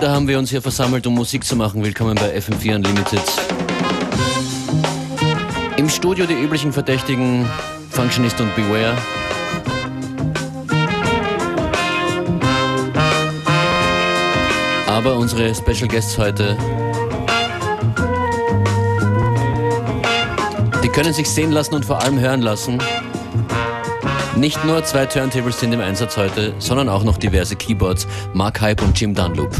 wieder haben wir uns hier versammelt, um Musik zu machen. Willkommen bei FM4 Unlimited. Im Studio die üblichen Verdächtigen, Functionist und Beware. Aber unsere Special Guests heute, die können sich sehen lassen und vor allem hören lassen. Nicht nur zwei Turntables sind im Einsatz heute, sondern auch noch diverse Keyboards, Mark Hype und Jim Dunlop.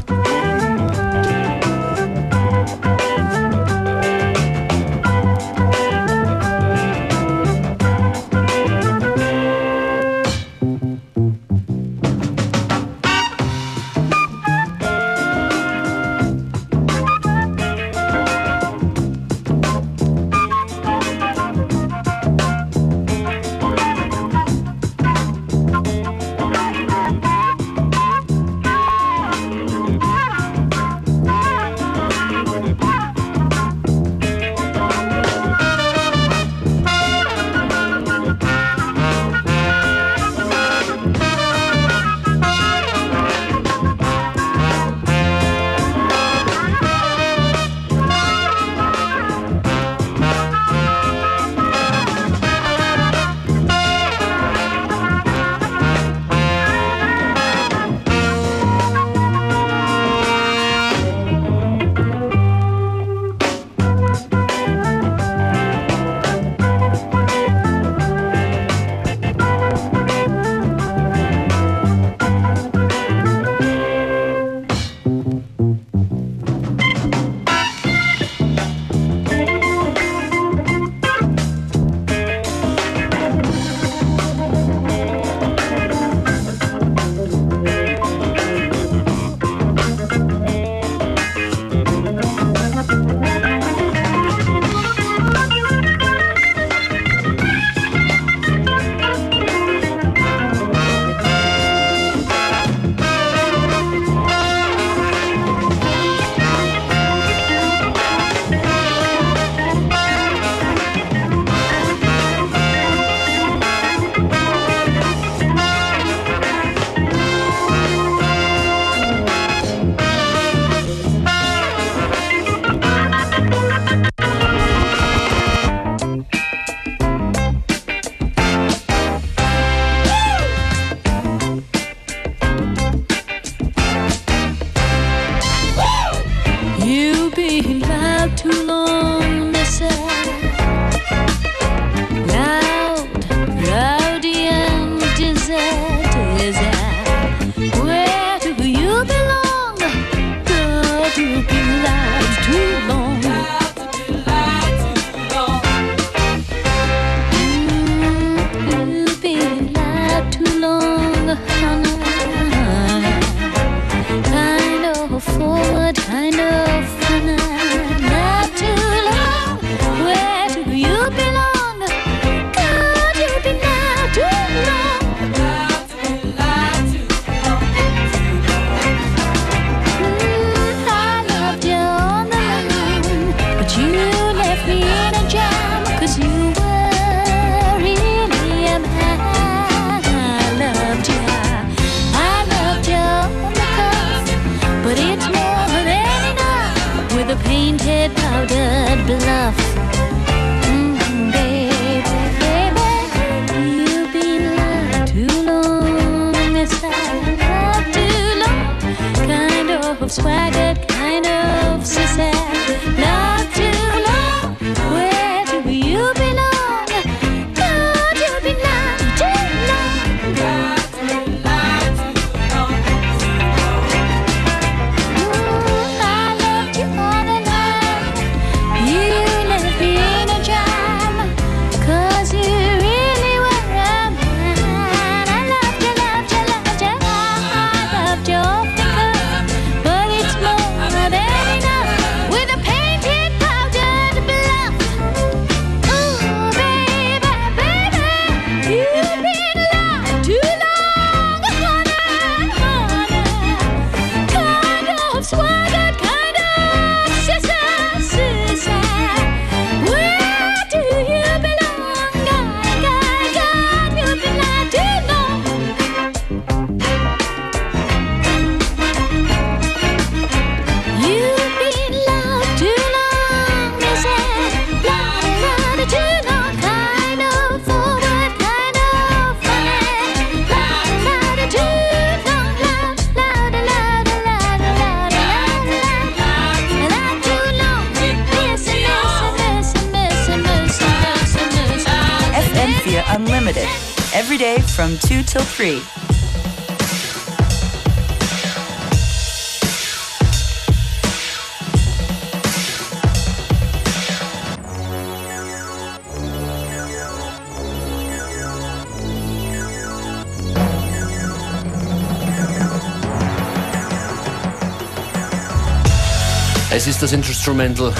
Instrumental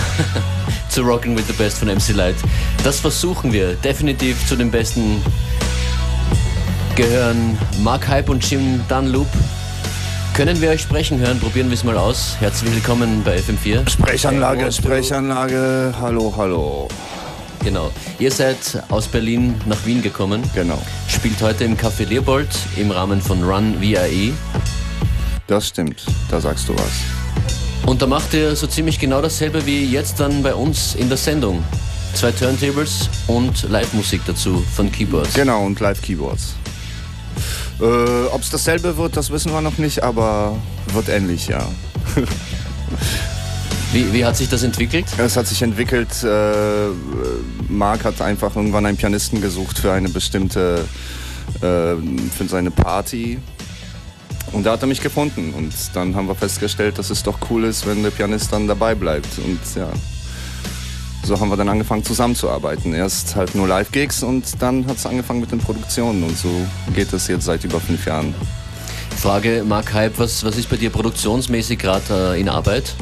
zu Rockin' with the Best von MC Light. Das versuchen wir definitiv zu den besten gehören Mark Hype und Jim Dunloop. Können wir euch sprechen hören? Probieren wir es mal aus. Herzlich willkommen bei FM4. Sprechanlage, hey, Sprechanlage. Hallo, hallo. Genau. Ihr seid aus Berlin nach Wien gekommen. Genau. Spielt heute im Café Leopold im Rahmen von Run VIE. Das stimmt. Da sagst du was. Und da macht er so ziemlich genau dasselbe wie jetzt dann bei uns in der Sendung. Zwei Turntables und Live-Musik dazu von Keyboards. Genau, und Live-Keyboards. Äh, Ob es dasselbe wird, das wissen wir noch nicht, aber wird ähnlich, ja. wie, wie, hat sich das entwickelt? Es hat sich entwickelt, äh, Marc hat einfach irgendwann einen Pianisten gesucht für eine bestimmte, äh, für seine Party und da hat er mich gefunden. Und dann haben wir festgestellt, dass es doch cool ist, wenn der Pianist dann dabei bleibt. Und ja, so haben wir dann angefangen zusammenzuarbeiten. Erst halt nur Live-Gigs und dann hat es angefangen mit den Produktionen. Und so geht das jetzt seit über fünf Jahren. Frage, Marc Hype, was, was ist bei dir produktionsmäßig gerade äh, in Arbeit?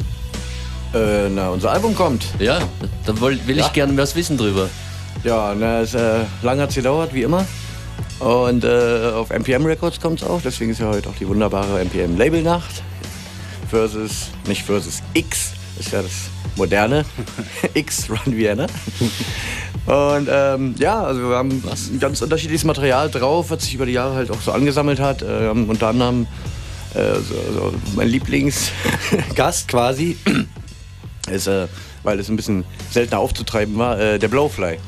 Äh, na, unser Album kommt. Ja, da will, will ja. ich gerne was wissen drüber. Ja, na, es äh, lang hat es gedauert, wie immer. Und äh, auf MPM Records kommt es auch, deswegen ist ja heute auch die wunderbare MPM Label Nacht. Versus, nicht versus X, ist ja das moderne X Run Vienna. Und ähm, ja, also wir haben Was? ganz unterschiedliches Material drauf, was sich über die Jahre halt auch so angesammelt hat. Ähm, unter anderem äh, so, so mein Lieblingsgast quasi ist, äh, weil es ein bisschen seltener aufzutreiben war, äh, der Blowfly.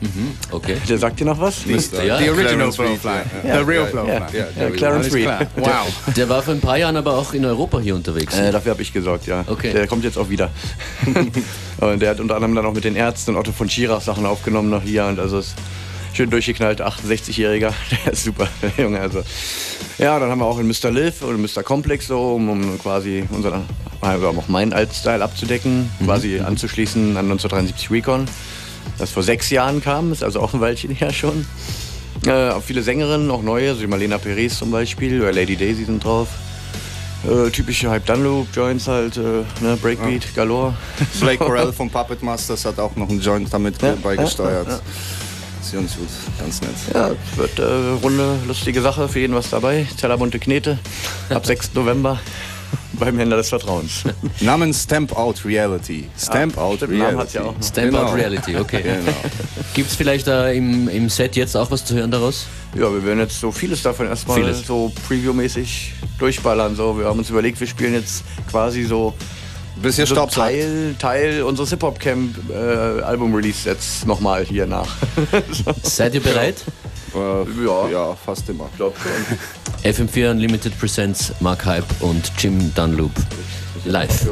Mhm, okay. Der sagt dir noch was? Nicht, ja. The Original Flowfly. Ja. The Real Flow Ja. Ja. ja. Clarence Reed. Wow. Der, der, war vor ein paar Jahren aber auch in Europa hier unterwegs. Äh, dafür habe ich gesorgt, ja. Okay. Der kommt jetzt auch wieder. und der hat unter anderem dann auch mit den Ärzten und Otto von Schirach Sachen aufgenommen nach hier. Und also ist schön durchgeknallt, 68-Jähriger. Der ist super, der Junge. Also. Ja, dann haben wir auch in Mr. Liv und Mr. Complex so, um, um quasi unseren, also auch meinen Altstyle abzudecken, mhm. quasi anzuschließen an 1973 Recon das vor sechs Jahren kam, ist also auch ein Weilchen her schon. Äh, auch viele Sängerinnen, auch neue, also die Marlena Perez zum Beispiel oder Lady Daisy sind drauf. Äh, typische Hype Dunloop Joints halt, äh, ne, Breakbeat, ja. galore. Blake Corell von Puppet Masters hat auch noch einen Joint damit ja, beigesteuert. Ja, ja. Sie gut, ganz nett. Ja, wird äh, runde, lustige Sache, für jeden was dabei. Zellerbunte Knete ab 6. November beim Händler des Vertrauens. Namen Stamp Out Reality. Stamp ja, Out Reality. Hat ja auch Stamp genau. Out Reality, okay. Genau. Gibt es vielleicht äh, im, im Set jetzt auch was zu hören daraus? Ja, wir werden jetzt so vieles davon erstmal vieles. so Preview-mäßig durchballern. So. Wir haben uns überlegt, wir spielen jetzt quasi so bis ihr so halt. Teil, Teil unseres Hip-Hop-Camp-Album-Release äh, jetzt nochmal hier nach. Seid ihr bereit? Ja. Äh, ja. ja, fast immer. Ich glaube schon. FM4 Unlimited Presents Mark Hype und Jim Dunloop. Live.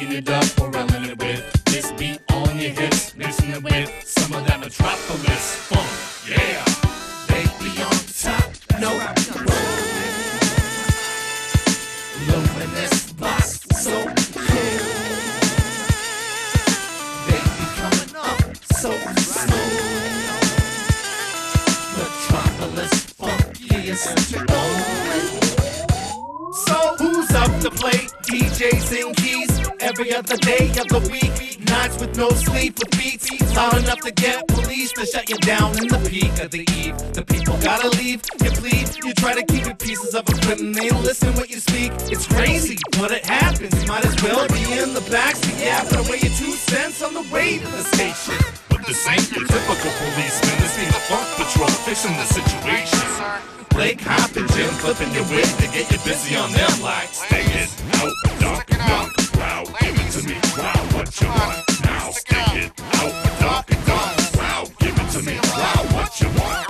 Shaking it up or rolling it with this beat on your hips, mixing it with some of that metropolis funk. Yeah, they be on top. No, rolling. Luminous box, so yeah. They be coming up, so smooth. Metropolis funk, yes, yeah, up the plate. DJs and keys every other day of the week. Nights with no sleep, with beats loud enough to get police to shut you down in the peak of the eve. The people gotta leave, you plead, you try to keep your pieces of equipment. They don't listen what you speak. It's crazy, but it happens. Might as well be in the backseat. Yeah, but i weigh your two cents on the way to the station with the same your typical policeman. This be the funk patrol fixing the situation. Blake Hop and Jim clipping your wig to get you busy on them like Stay it out, duck, duck, wow, give it to me, wow, what you want now? stick it out, duck, duck, wow, give it to me, wow, what you want?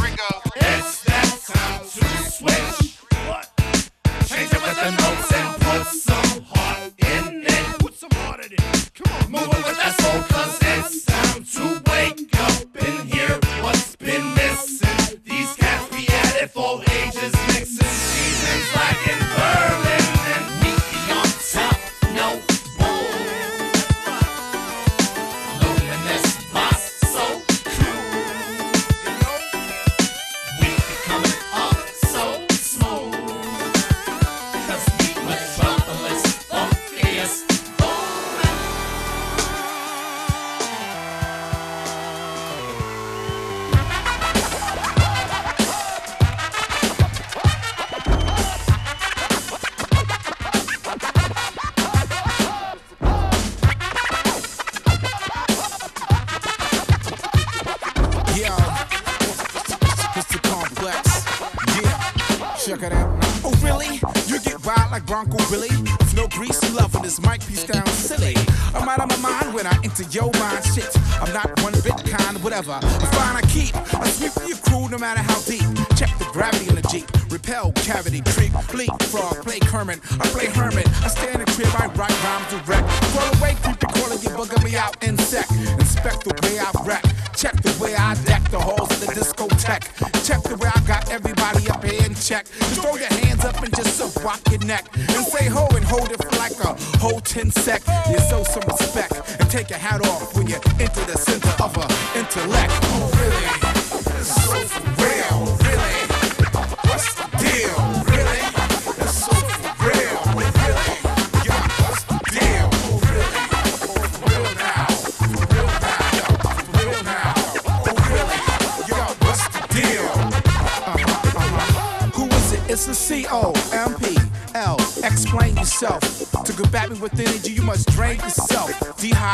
insect. You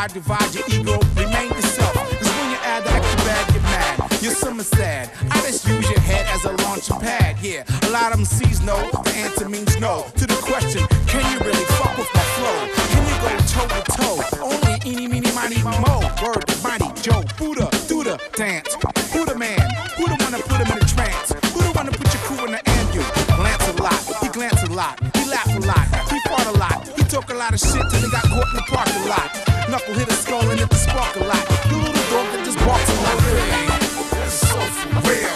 pride, divide your ego, remain yourself. Cause when you add the extra bag, you're mad. You're summer sad. I just use your head as a launching pad, yeah. A lot of them sees no, the answer means no. To the question, can you really fuck with my flow? Can you go toe to toe? Only eeny, meeny, miny, mo. Word, mighty, Joe, Buddha, do dance. Who the man? Who the one to put him in a trance? Who the one to put your crew in the ambulance? Glance a lot, he glance a lot, he laugh a lot, he fought a lot talking shit till they got caught in the parking lot. Knuckle hit a skull and hit the spark a lot. You little dog that just barks a lot. That's so for real.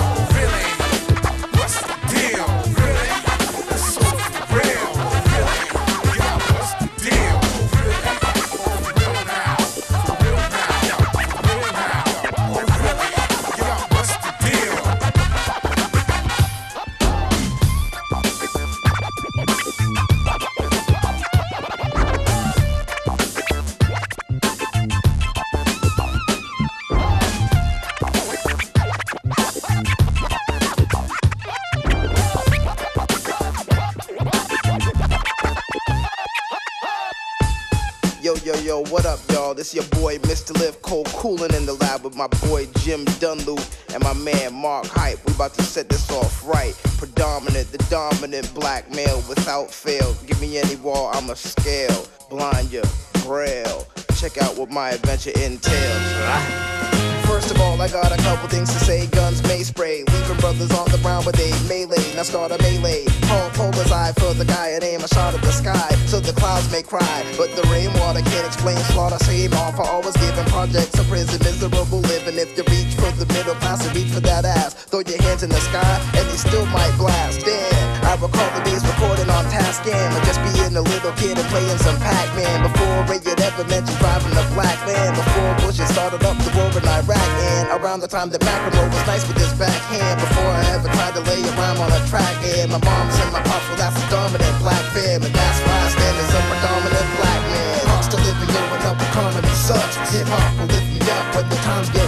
What up, y'all? This your boy, Mr. Lift, Cold, cooling in the lab with my boy Jim Dunloop and my man Mark Hype. We about to set this off right. Predominant, the dominant black male without fail. Give me any wall, I'ma scale. Blind ya, braille. Check out what my adventure entails. First of all, I got a couple things to say. Guns may spray. Weaver brothers on the ground, but they melee. Now start a melee. Paul his eye for the guy. and aim a shot at the sky. So the clouds may cry. But the rainwater can't explain slaughter. Shame off. for always giving projects a prison. Miserable living. If you reach for the middle class, and reach for that ass. Throw your hands in the sky, and they still might blast. Damn, I recall the days recording I scam or just being a little kid and playing some Pac-Man before Ray had ever mentioned driving a black van before Bush had started up the war in Iraq and around the time that Macklemore was nice with his backhand before I ever tried to lay a rhyme on a track and my mom said my pops well that's a dominant black fam and that's why I stand as a predominant black man cost of living going up economy sucks hip hop will lift me up when the times get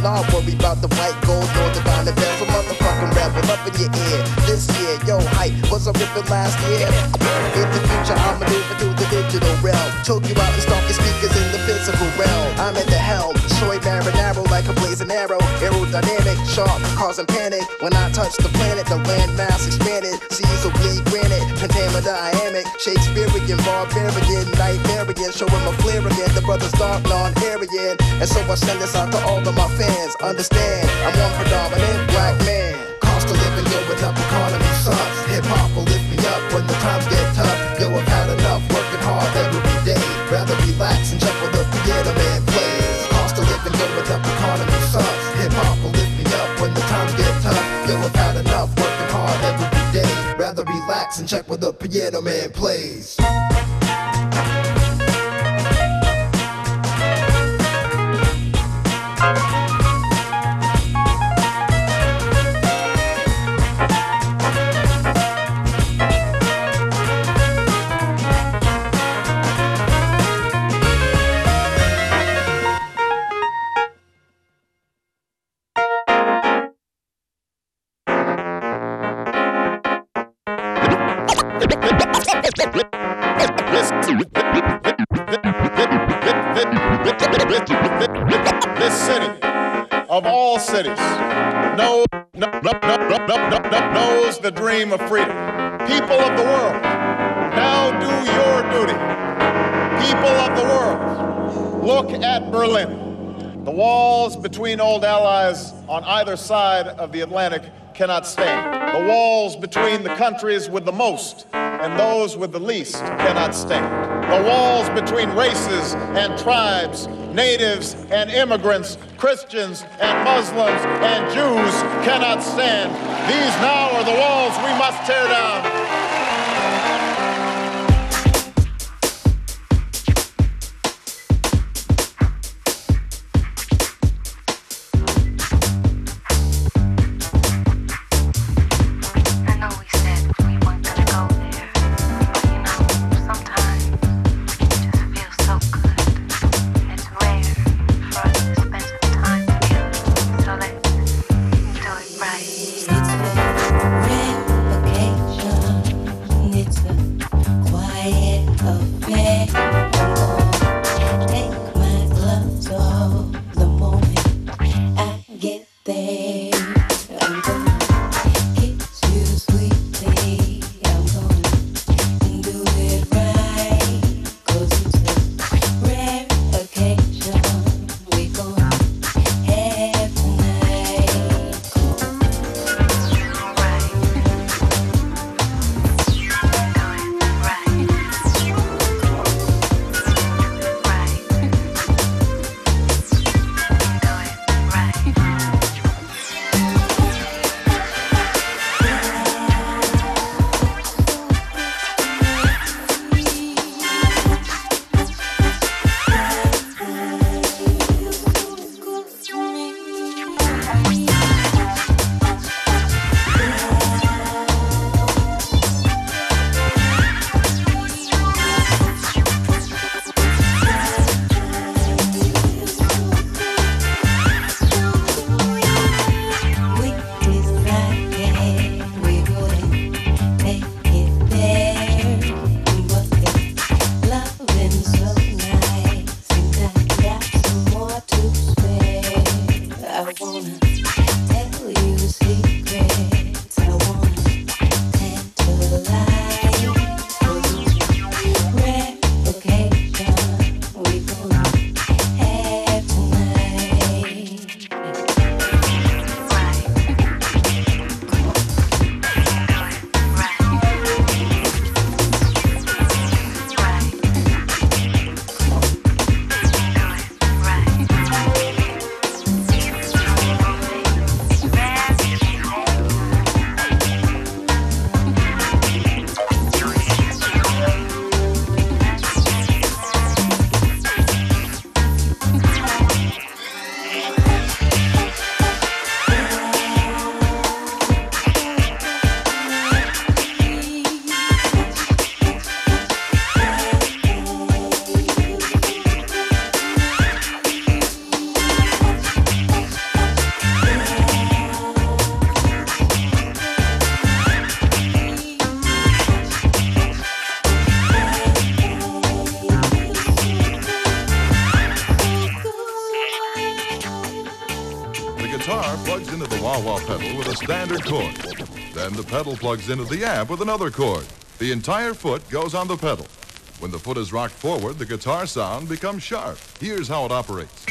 level. Don't worry about the white gold or the dollar bezel. Motherfucking rebel up in your ear. This year, yo, hype was a ripping last year. In the future, I'll maneuver through the digital realm. Choke you out and stomp your speakers in the physical realm. I'm in the hell. Troy Marinaro like a blazing arrow. Aerodynamic, sharp, causing panic. When I touch the planet, the landmass expanded. Seas will bleed granite. Pentamer dynamic. Shakespearean, barbarian, nightmare showing my flair again. The brothers dark, non Aryan. And so I send this out to all of my fans. Understand, I'm one predominant black man. Cost of living, yo, it up economy sucks. Hip hop will lift me up when the times get tough. Yo, I've had enough working hard every day. Rather relax and jump with the theater man plays. Cost of living, yo, it up economy sucks. Hip hop will lift me up when the times get tough. Yo, I've had enough working hard every day. Rather relax and check what the piano man plays. cities, knows, no, no, no, knows the dream of freedom. People of the world, now do your duty. People of the world, look at Berlin. The walls between old allies on either side of the Atlantic cannot stand. The walls between the countries with the most and those with the least cannot stand. The walls between races and tribes natives and immigrants, Christians and Muslims and Jews cannot stand. These now are the walls we must tear down. standard cord. Then the pedal plugs into the amp with another cord. The entire foot goes on the pedal. When the foot is rocked forward, the guitar sound becomes sharp. Here's how it operates.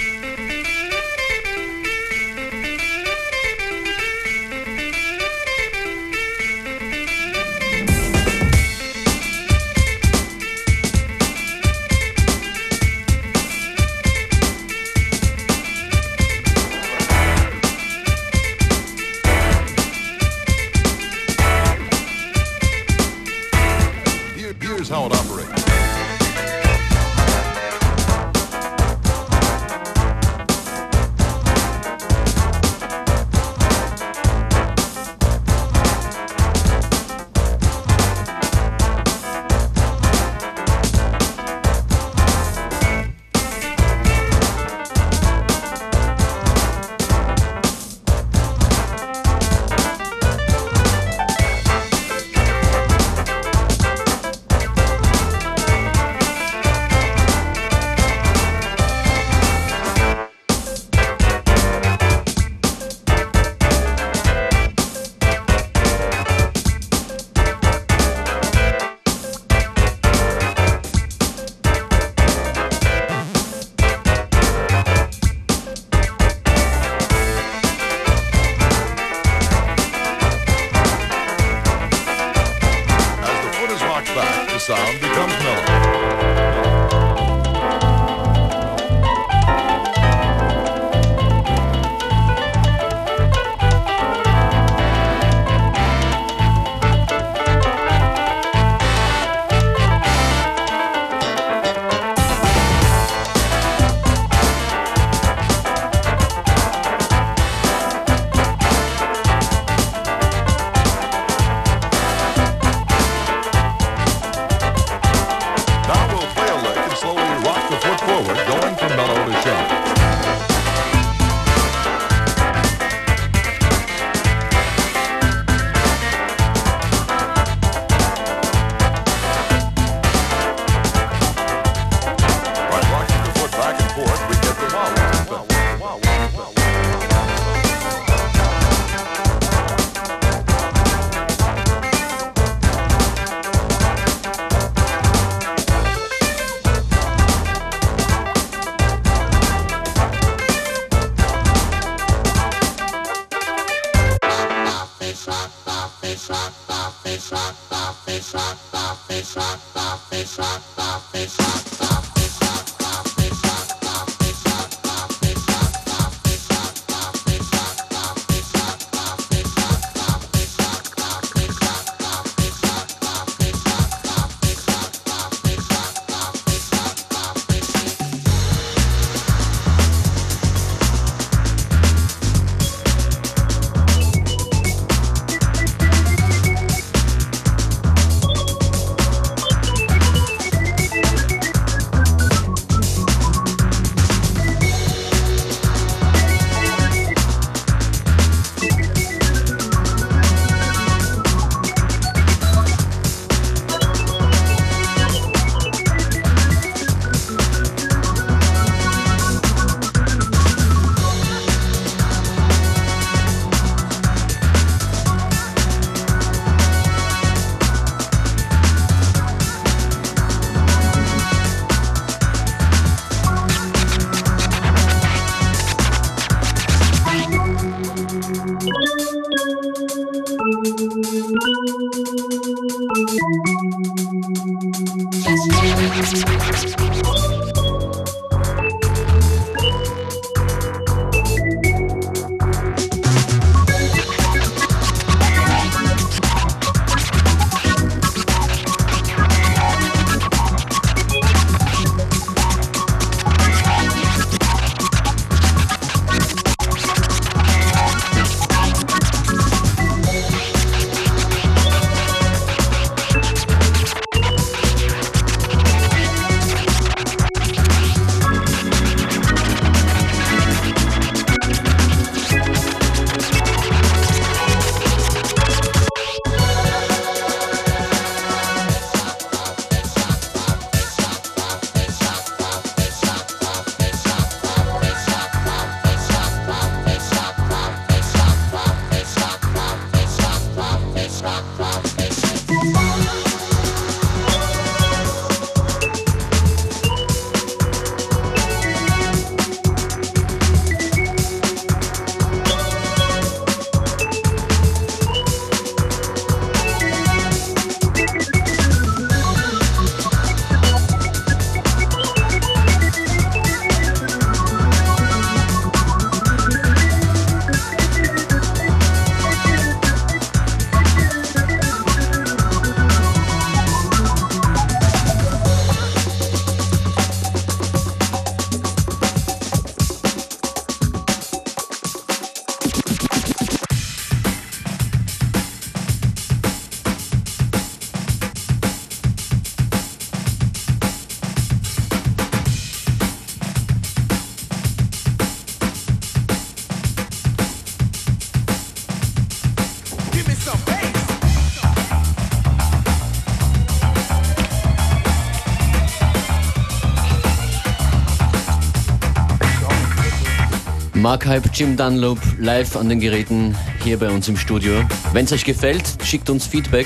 Mark Hype, Jim Dunlop, live an den Geräten hier bei uns im Studio. Wenn es euch gefällt, schickt uns Feedback.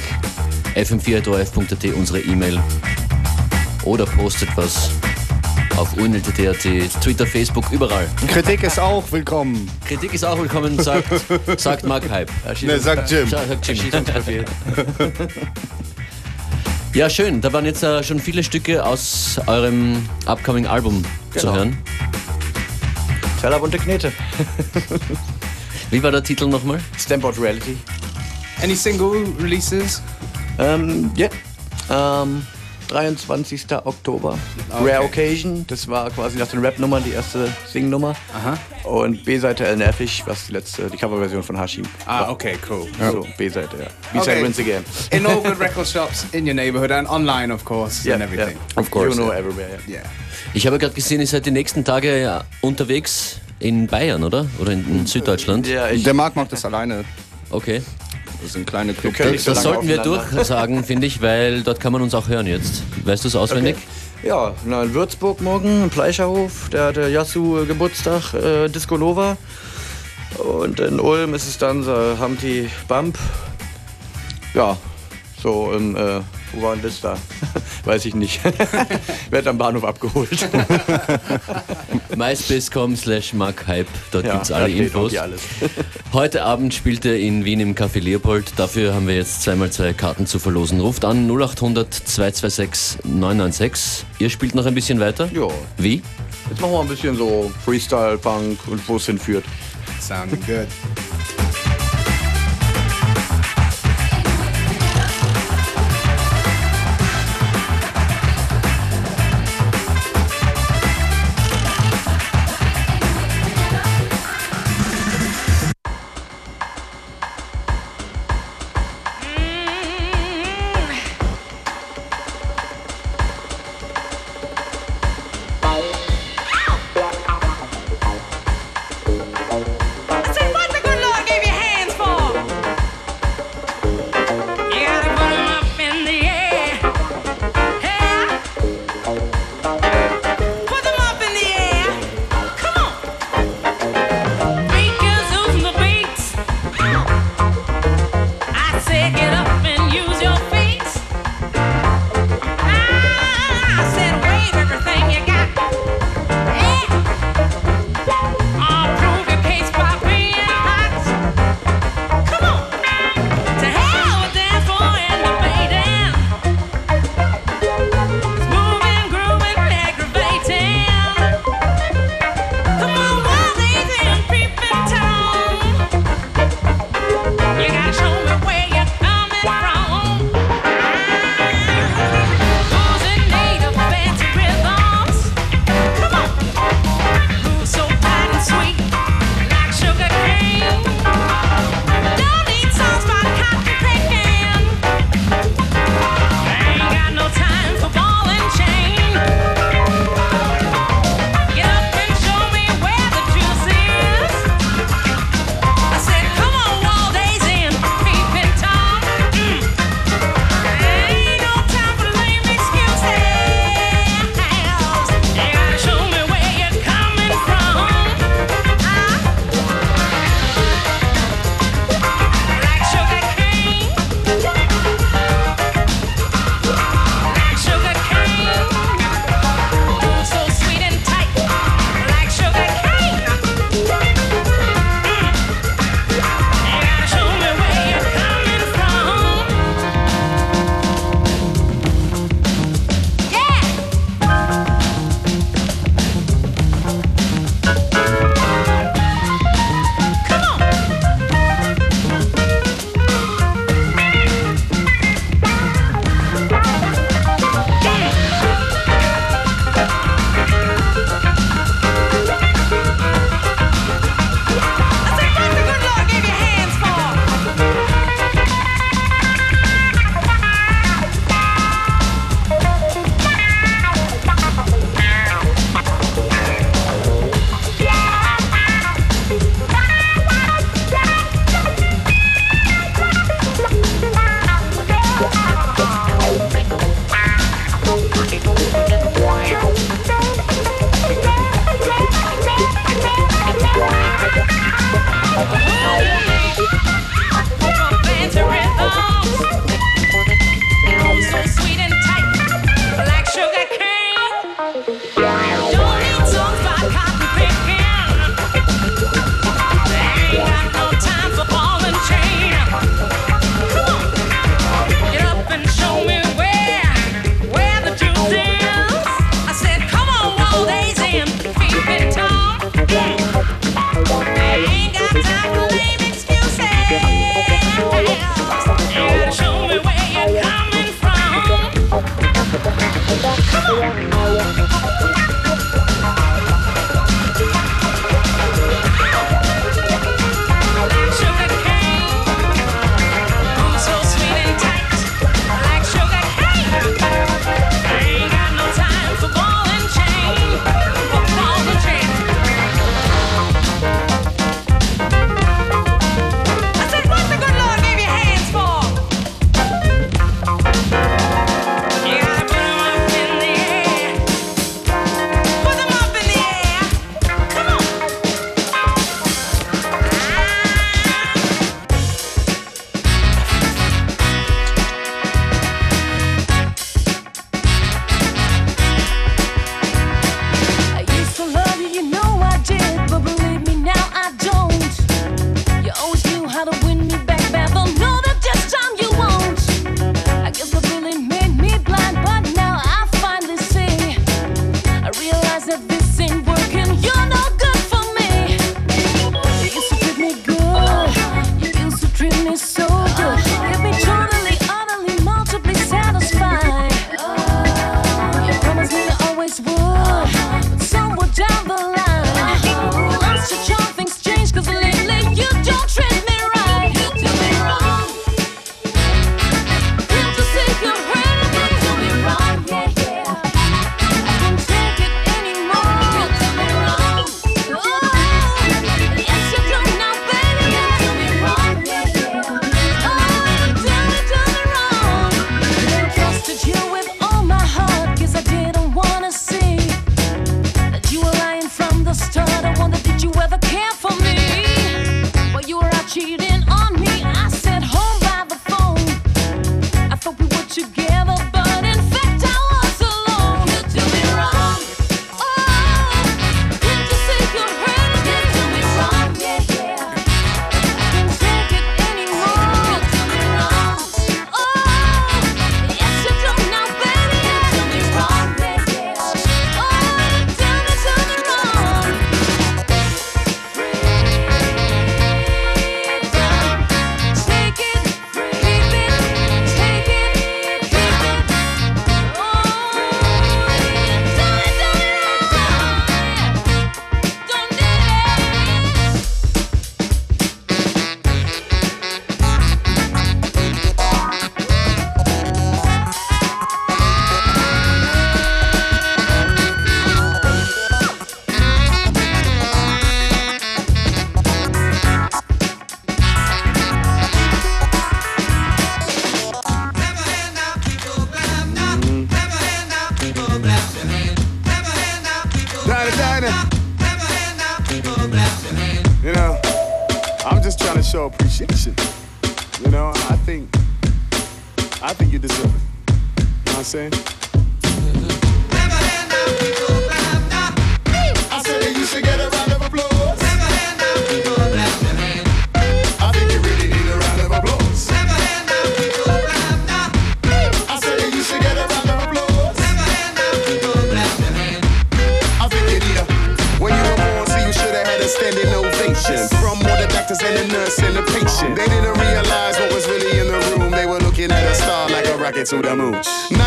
fm4.orf.at unsere E-Mail. Oder postet was auf urnl.at, Twitter, Facebook, überall. Kritik ist auch willkommen. Kritik ist auch willkommen, sagt, sagt Mark Hype. Nein, sagt Jim. Sagt Jim. ja, schön. Da waren jetzt äh, schon viele Stücke aus eurem upcoming Album genau. zu hören. Feller bunte Knete. Wie war der Titel nochmal? Stamboard Reality. Any single releases? Ähm, ja. Ähm, 23. Oktober. Ah, okay. Rare Occasion. Das war quasi nach den Rap-Nummern die erste Sing-Nummer. Aha. Und B-Seite L äh, Nervig, was die letzte, die Coverversion von Hashim. Ah, okay, cool. Ja. So, B-Seite, ja. b seite okay. wins again. in all good record shops in your neighborhood and online, of course, yeah, and everything. Yeah. Of course. You know yeah. everywhere, yeah. yeah. Ich habe gerade gesehen, ihr seid die nächsten Tage unterwegs in Bayern, oder? Oder in, in Süddeutschland? Ja, ich Der Marc macht das alleine. Okay. Das sind kleine Club. Das, so das sollten wir durchsagen, finde ich, weil dort kann man uns auch hören jetzt. Weißt du es auswendig? Okay. Ja, na, in Würzburg morgen, im Fleischerhof, der hat der Yasu äh, Geburtstag, äh, Disco Nova. Und in Ulm ist es dann äh, Humpty Bump. Ja, so im äh, wo war das da? Weiß ich nicht. Werd am Bahnhof abgeholt. myspace.com slash markhype, dort ja, es alle Infos. Heute Abend spielt er in Wien im Café Leopold. Dafür haben wir jetzt zweimal zwei Karten zu verlosen. Ruft an 0800 226 996. Ihr spielt noch ein bisschen weiter? Ja. Wie? Jetzt machen wir ein bisschen so Freestyle-Punk und wo es hinführt. Sound good. Now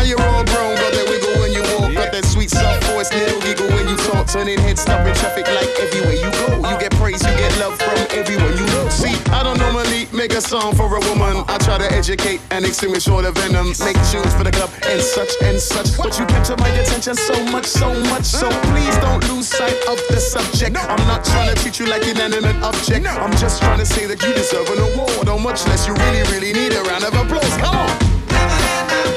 you're all grown, got that wiggle when you walk, got that sweet soft voice, little giggle when you talk, turning heads, stopping traffic like everywhere you go. You get praise, you get love from everyone you know. See, I don't normally make a song for a woman. I try to educate and extinguish all the venom, make tunes for the club and such and such. But you capture my attention so much, so much, so please don't lose sight of the subject. I'm not trying to treat you like an inanimate object. I'm just trying to say that you deserve an award, or much less you really, really need a round of applause. Come on.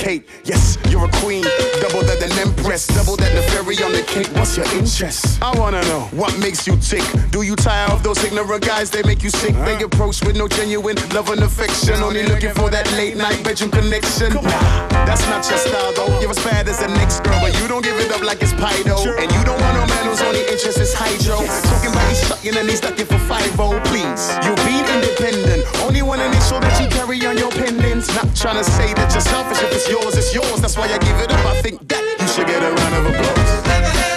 Kate. Yes, you're a queen. Double that an empress. Double that the fairy on the cake. What's your interest? I wanna know what makes you tick. Do you tire of those ignorant guys? They make you sick. Huh? They approach with no genuine love and affection. Only looking for that late night bedroom connection. Nah, That's not your style though. You're as bad as the next girl, but you don't give it up like it's Pido. And you don't want no man whose only interest is hydro. Talking about he's shutting and he's looking for five oh, please. You be independent. Only wanna make that you carry on your pendants. Not trying to say that you're selfish if it's yours, it's yours. That's why I give it up. I think that you should get a round of applause.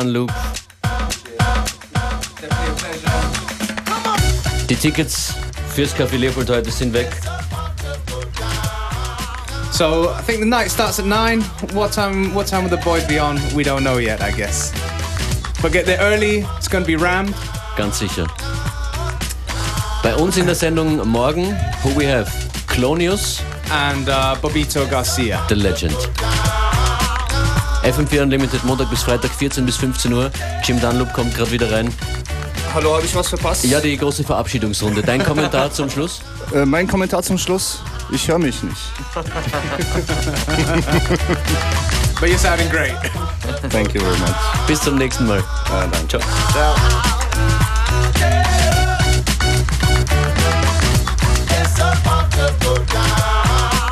Dunloop. Die Tickets fürs Café Leopold heute sind weg. So I think the night starts at nine. What time? What time will the boys be on? We don't know yet, I guess. But get there early. It's gonna be rammed. Ganz sicher. Bei uns in der Sendung morgen, who we have? Clonius and uh, Bobito Garcia, the legend. FM4 Unlimited, Montag bis Freitag, 14 bis 15 Uhr. Jim Dunlop kommt gerade wieder rein. Hallo, habe ich was verpasst? Ja, die große Verabschiedungsrunde. Dein Kommentar zum Schluss? Äh, mein Kommentar zum Schluss? Ich höre mich nicht. But you're sounding great. Thank you very much. Bis zum nächsten Mal. Ja, danke. Ciao. Ciao. It's a wonderful time.